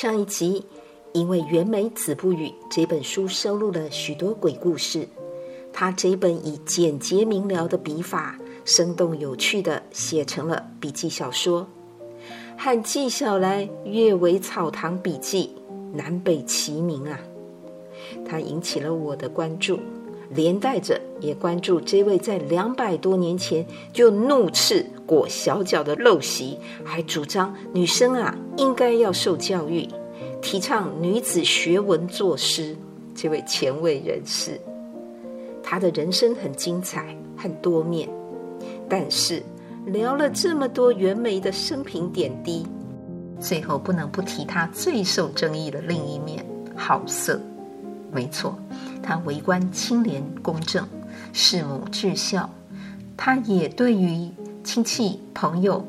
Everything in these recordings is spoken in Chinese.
上一集，因为袁枚《子不语》这本书收录了许多鬼故事，他这本以简洁明了的笔法，生动有趣地写成了笔记小说，和纪晓岚《阅微草堂笔记》南北齐名啊！他引起了我的关注。连带着也关注这位在两百多年前就怒斥裹小脚的陋习，还主张女生啊应该要受教育，提倡女子学文作诗这位前卫人士。他的人生很精彩，很多面，但是聊了这么多袁枚的生平点滴，最后不能不提他最受争议的另一面——好色。没错。他为官清廉公正，事母至孝。他也对于亲戚、朋友、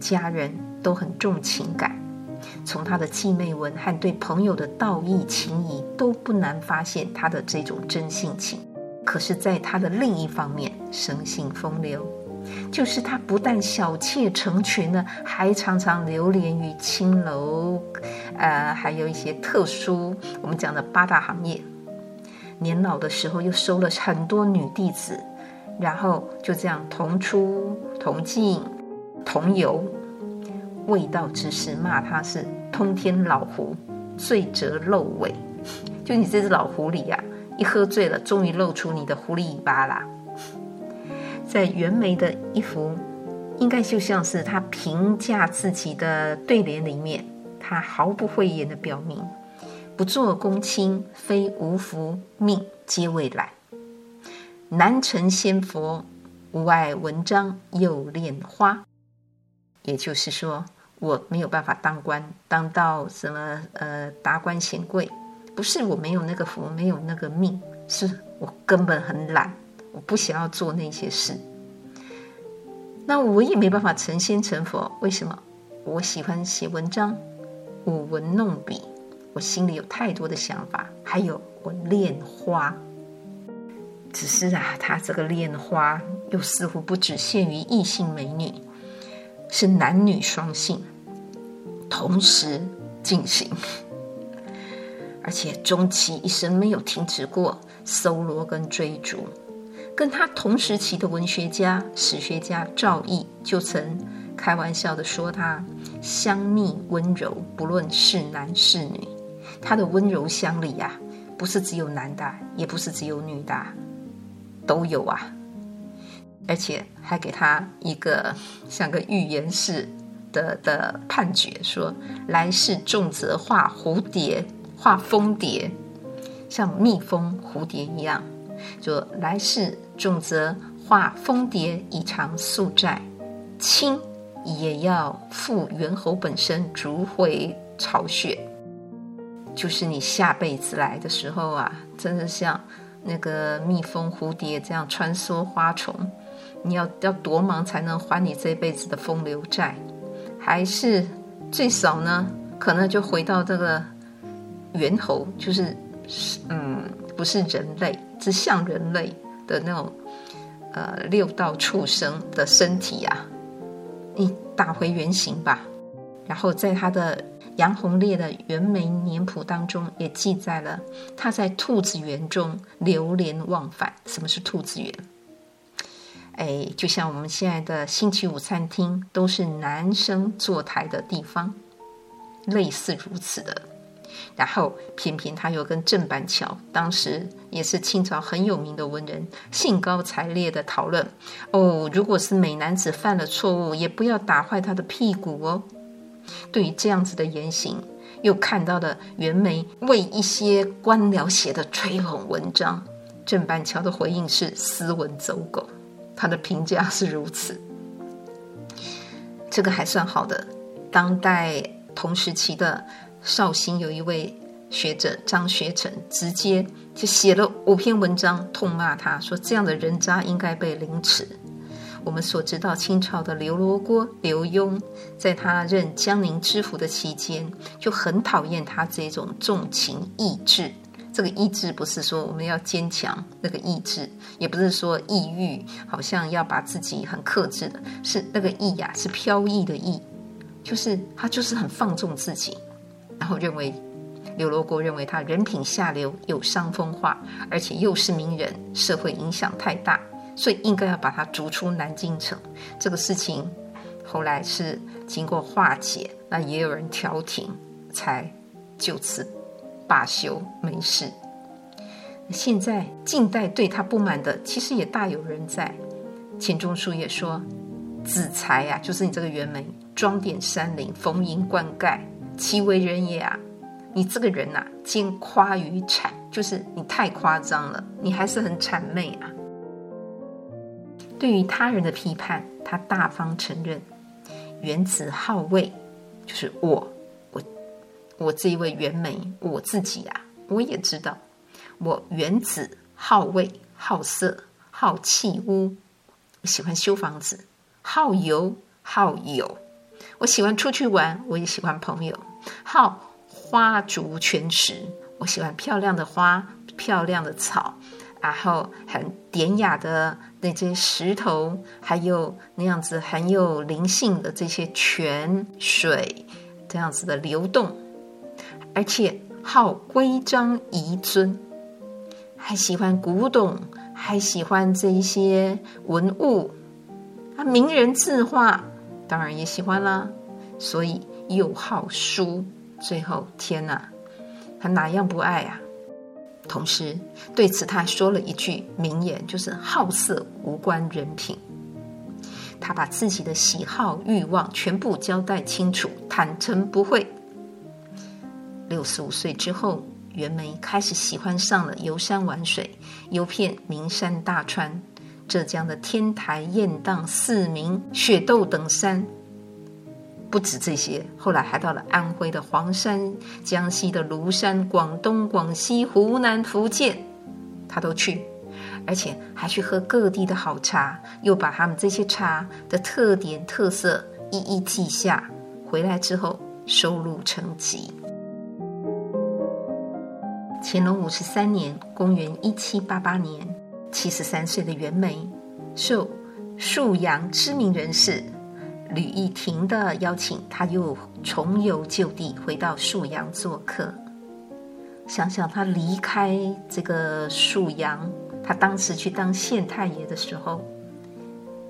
家人都很重情感。从他的祭妹文和对朋友的道义情谊，都不难发现他的这种真性情。可是，在他的另一方面，生性风流，就是他不但小妾成群呢，还常常流连于青楼，呃，还有一些特殊我们讲的八大行业。年老的时候，又收了很多女弟子，然后就这样同出同进同游。未道之士骂他是通天老狐，醉折露尾。就你这只老狐狸呀、啊，一喝醉了，终于露出你的狐狸尾巴啦。在袁枚的一幅，应该就像是他评价自己的对联里面，他毫不讳言的表明。不做公卿，非无福命皆未来。难成仙佛，无爱文章又恋花。也就是说，我没有办法当官，当到什么呃达官显贵，不是我没有那个福，没有那个命，是我根本很懒，我不想要做那些事。那我也没办法成仙成佛，为什么？我喜欢写文章，舞文弄笔。我心里有太多的想法，还有我恋花，只是啊，他这个恋花又似乎不只限于异性美女，是男女双性同时进行，而且终其一生没有停止过搜罗跟追逐。跟他同时期的文学家、史学家赵翼就曾开玩笑的说他香蜜温柔，不论是男是女。他的温柔乡里呀、啊，不是只有男的，也不是只有女的，都有啊。而且还给他一个像个预言式的的判决，说来世重则画蝴蝶，画蜂蝶，像蜜蜂、蝴蝶一样，就来世重则画蜂蝶以偿宿债，轻也要赴猿猴本身，逐回巢穴。就是你下辈子来的时候啊，真的像那个蜜蜂、蝴蝶这样穿梭花丛，你要要多忙才能还你这辈子的风流债？还是最少呢，可能就回到这个猿猴，就是嗯，不是人类，是像人类的那种呃六道畜生的身体呀、啊，你打回原形吧。然后在他的。杨鸿烈的《袁枚年谱》当中也记载了他在兔子园中流连忘返。什么是兔子园？哎，就像我们现在的星期五餐厅都是男生坐台的地方，类似如此的。然后偏偏他又跟郑板桥，当时也是清朝很有名的文人，兴高采烈的讨论：哦，如果是美男子犯了错误，也不要打坏他的屁股哦。对于这样子的言行，又看到了袁枚为一些官僚写的吹捧文章，郑板桥的回应是斯文走狗，他的评价是如此。这个还算好的。当代同时期的绍兴有一位学者张学成，直接就写了五篇文章痛骂他，说这样的人渣应该被凌迟。我们所知道，清朝的刘罗锅、刘墉，在他任江宁知府的期间，就很讨厌他这种重情抑志。这个意志不是说我们要坚强那个意志，也不是说抑郁，好像要把自己很克制的，是那个意呀，是飘逸的逸，就是他就是很放纵自己。然后认为刘罗锅认为他人品下流，有伤风化，而且又是名人，社会影响太大，所以应该要把他逐出南京城。这个事情后来是经过化解，那也有人调停，才就此罢休，没事。现在近代对他不满的，其实也大有人在。钱钟书也说：“子才呀、啊，就是你这个袁枚，装点山林，逢迎灌溉，其为人也啊！你这个人呐、啊，兼夸与谄，就是你太夸张了，你还是很谄媚啊。”对于他人的批判，他大方承认：“原子好位，就是我，我，我这一位袁枚，我自己啊，我也知道。”我原子好位、好色、好器屋，我喜欢修房子；好游、好友，我喜欢出去玩；我也喜欢朋友；好花竹泉池，我喜欢漂亮的花、漂亮的草，然后很典雅的那些石头，还有那样子很有灵性的这些泉水，这样子的流动，而且好规章遗尊。还喜欢古董，还喜欢这一些文物，啊，名人字画当然也喜欢啦。所以又好书，最后天哪，他哪样不爱啊？同时对此他还说了一句名言，就是“好色无关人品”。他把自己的喜好欲望全部交代清楚，坦诚不讳。六十五岁之后。袁枚开始喜欢上了游山玩水，游遍名山大川，浙江的天台、雁荡、四明、雪窦等山。不止这些，后来还到了安徽的黄山、江西的庐山、广东、广西、湖南、福建，他都去，而且还去喝各地的好茶，又把他们这些茶的特点特色一一记下，回来之后收录成集。乾隆五十三年，公元一七八八年，七十三岁的袁枚受沭阳知名人士吕义庭的邀请，他又重游旧地，回到沭阳做客。想想他离开这个沭阳，他当时去当县太爷的时候，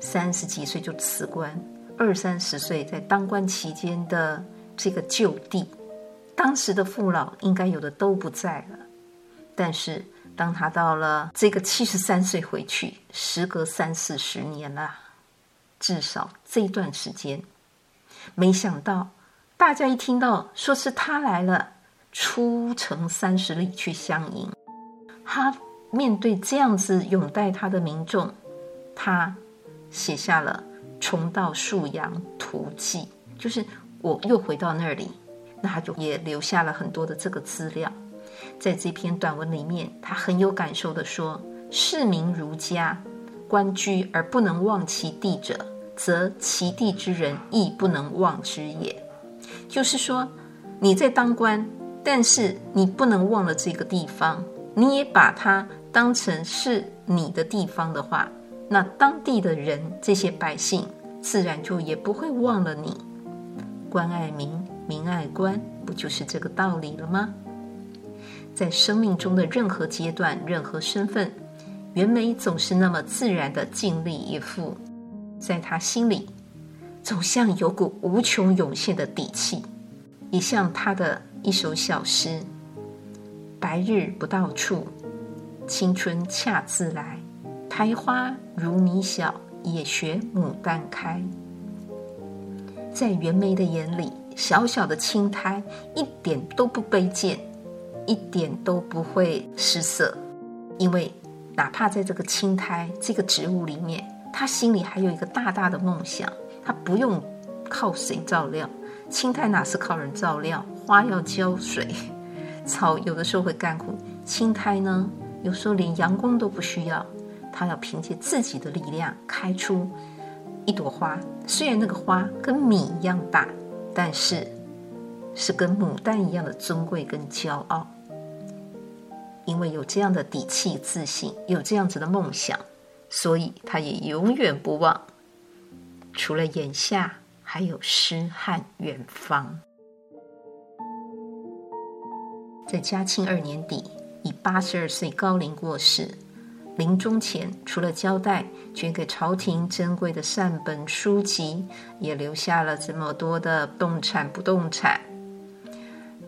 三十几岁就辞官，二三十岁在当官期间的这个旧地，当时的父老应该有的都不在了。但是，当他到了这个七十三岁回去，时隔三四十年了，至少这一段时间，没想到大家一听到说是他来了，出城三十里去相迎。他面对这样子拥戴他的民众，他写下了《重到沭阳图记》，就是我又回到那里，那他就也留下了很多的这个资料。在这篇短文里面，他很有感受的说：“市民如家，官居而不能忘其地者，则其地之人亦不能忘之也。”就是说，你在当官，但是你不能忘了这个地方，你也把它当成是你的地方的话，那当地的人，这些百姓，自然就也不会忘了你。官爱民，民爱官，不就是这个道理了吗？在生命中的任何阶段、任何身份，袁枚总是那么自然地尽力以赴，在他心里，总像有股无穷涌现的底气，也像他的一首小诗：“白日不到处，青春恰自来。苔花如米小，也学牡丹开。”在袁枚的眼里，小小的青苔一点都不卑贱。一点都不会失色，因为哪怕在这个青苔这个植物里面，他心里还有一个大大的梦想。他不用靠谁照料，青苔哪是靠人照料？花要浇水，草有的时候会干枯，青苔呢，有时候连阳光都不需要，他要凭借自己的力量开出一朵花。虽然那个花跟米一样大，但是是跟牡丹一样的尊贵跟骄傲。因为有这样的底气、自信，有这样子的梦想，所以他也永远不忘。除了眼下，还有诗和远方。在嘉庆二年底，以八十二岁高龄过世。临终前，除了交代捐给朝廷珍贵的善本书籍，也留下了这么多的动产、不动产，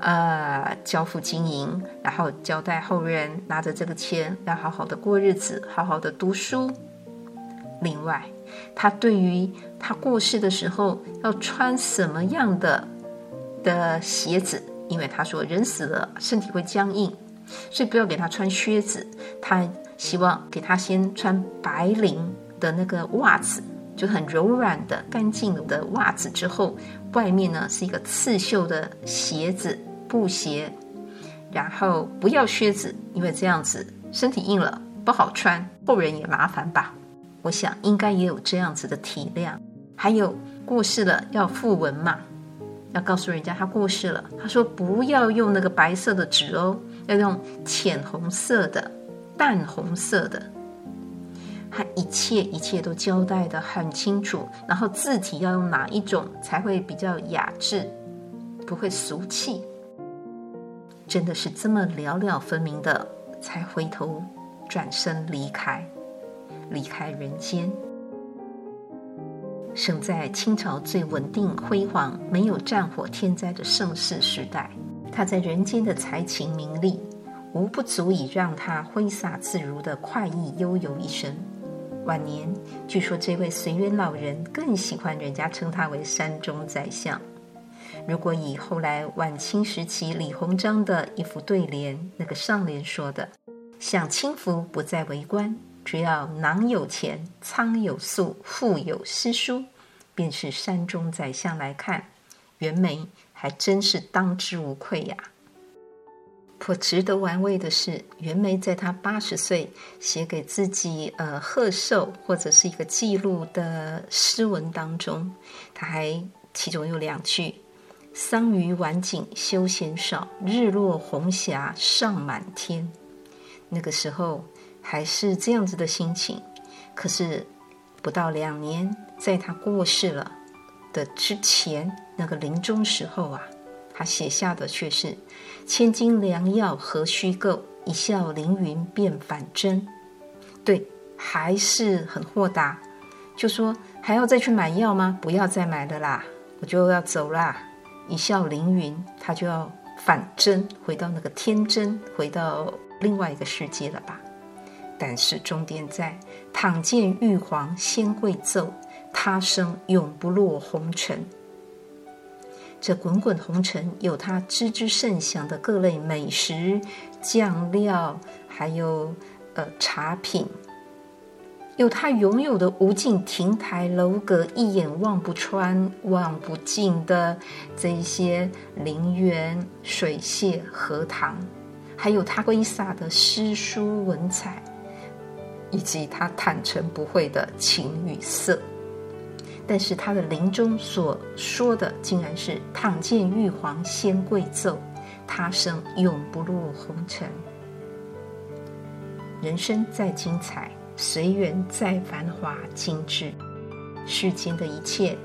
呃，交付经营，然后交代后人拿着这个钱要好好的过日子，好好的读书。另外，他对于他过世的时候要穿什么样的的鞋子，因为他说人死了身体会僵硬，所以不要给他穿靴子。他希望给他先穿白绫的那个袜子，就很柔软的、干净的袜子。之后，外面呢是一个刺绣的鞋子，布鞋。然后不要靴子，因为这样子身体硬了不好穿，后人也麻烦吧。我想应该也有这样子的体谅。还有过世了要訃文嘛，要告诉人家他过世了。他说不要用那个白色的纸哦，要用浅红色的。淡红色的，他一切一切都交代得很清楚，然后字体要用哪一种才会比较雅致，不会俗气，真的是这么了了分明的，才回头转身离开，离开人间。生在清朝最稳定辉煌、没有战火天灾的盛世时代，他在人间的才情名利。无不足以让他挥洒自如的快意悠游一生。晚年，据说这位随园老人更喜欢人家称他为山中宰相。如果以后来晚清时期李鸿章的一副对联，那个上联说的“享清福不再为官，只要囊有钱，仓有粟，腹有诗书”，便是山中宰相来看，袁枚还真是当之无愧呀。颇值得玩味的是，袁枚在他八十岁写给自己呃贺寿或者是一个记录的诗文当中，他还其中有两句：“桑榆晚景休闲少，日落红霞尚满天。”那个时候还是这样子的心情，可是不到两年，在他过世了的之前那个临终时候啊。他写下的却是“千金良药何须购，一笑凌云变反真”。对，还是很豁达，就说还要再去买药吗？不要再买了啦，我就要走啦。一笑凌云，他就要反真，回到那个天真，回到另外一个世界了吧？但是终点在“倘见玉皇仙贵奏，他生永不落红尘”。这滚滚红尘有他知之甚详的各类美食、酱料，还有呃茶品，有他拥有的无尽亭台楼阁，一眼望不穿、望不尽的这一些陵园、水榭、荷塘，还有他挥洒的诗书文采，以及他坦诚不讳的情与色。但是他的临终所说的，竟然是“倘见玉皇仙贵奏，他生永不落红尘”。人生再精彩，随缘再繁华精致，世间的一切，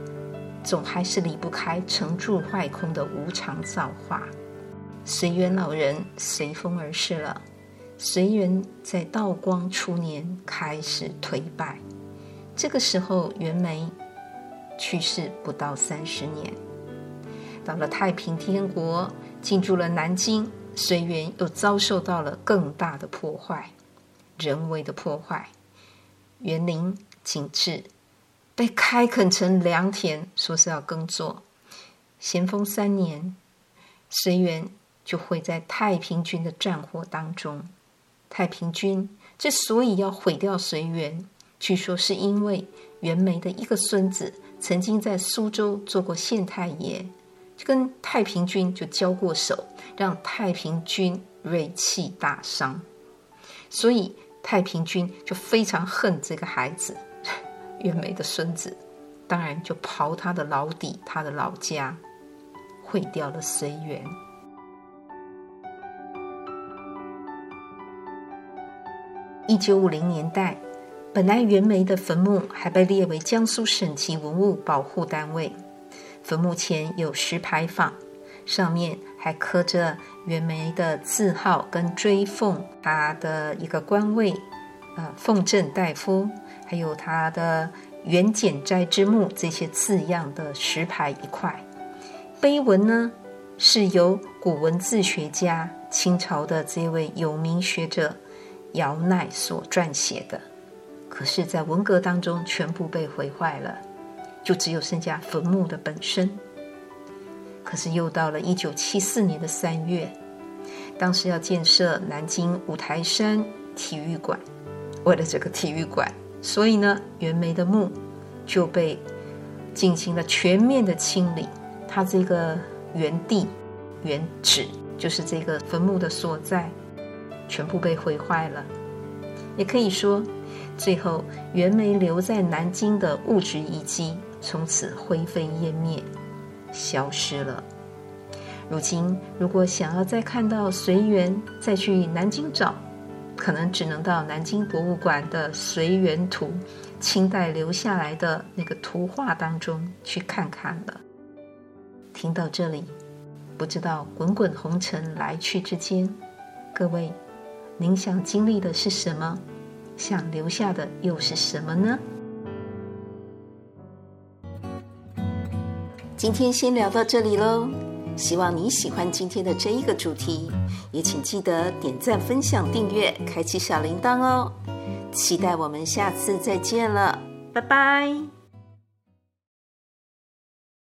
总还是离不开成住坏空的无常造化。随园老人随风而逝了，随园在道光初年开始颓败，这个时候袁枚。去世不到三十年，到了太平天国，进驻了南京，随园又遭受到了更大的破坏，人为的破坏。园林景致被开垦成良田，说是要耕作。咸丰三年，随园就会在太平军的战火当中。太平军之所以要毁掉随园，据说是因为袁枚的一个孙子。曾经在苏州做过县太爷，就跟太平军就交过手，让太平军锐气大伤，所以太平军就非常恨这个孩子，袁枚的孙子，当然就刨他的老底，他的老家，毁掉了随园。一九五零年代。本来袁枚的坟墓还被列为江苏省级文物保护单位，坟墓前有石牌坊，上面还刻着袁枚的字号跟追奉他的一个官位，呃，奉正大夫，还有他的袁简斋之墓这些字样的石牌一块。碑文呢，是由古文字学家清朝的这位有名学者姚鼐所撰写的，可是，在文革当中全部被毁坏了，就只有剩下坟墓的本身。可是又到了一九七四年的三月，当时要建设南京五台山体育馆，为了这个体育馆，所以呢，袁枚的墓就被进行了全面的清理。他这个原地原址，就是这个坟墓的所在，全部被毁坏了。也可以说，最后袁枚留在南京的物质遗迹，从此灰飞烟灭。消失了。如今，如果想要再看到随园，再去南京找，可能只能到南京博物馆的《随园图》清代留下来的那个图画当中去看看了。听到这里，不知道滚滚红尘来去之间，各位，您想经历的是什么？想留下的又是什么呢？今天先聊到这里喽，希望你喜欢今天的这一个主题，也请记得点赞、分享、订阅、开启小铃铛哦。期待我们下次再见了，拜拜。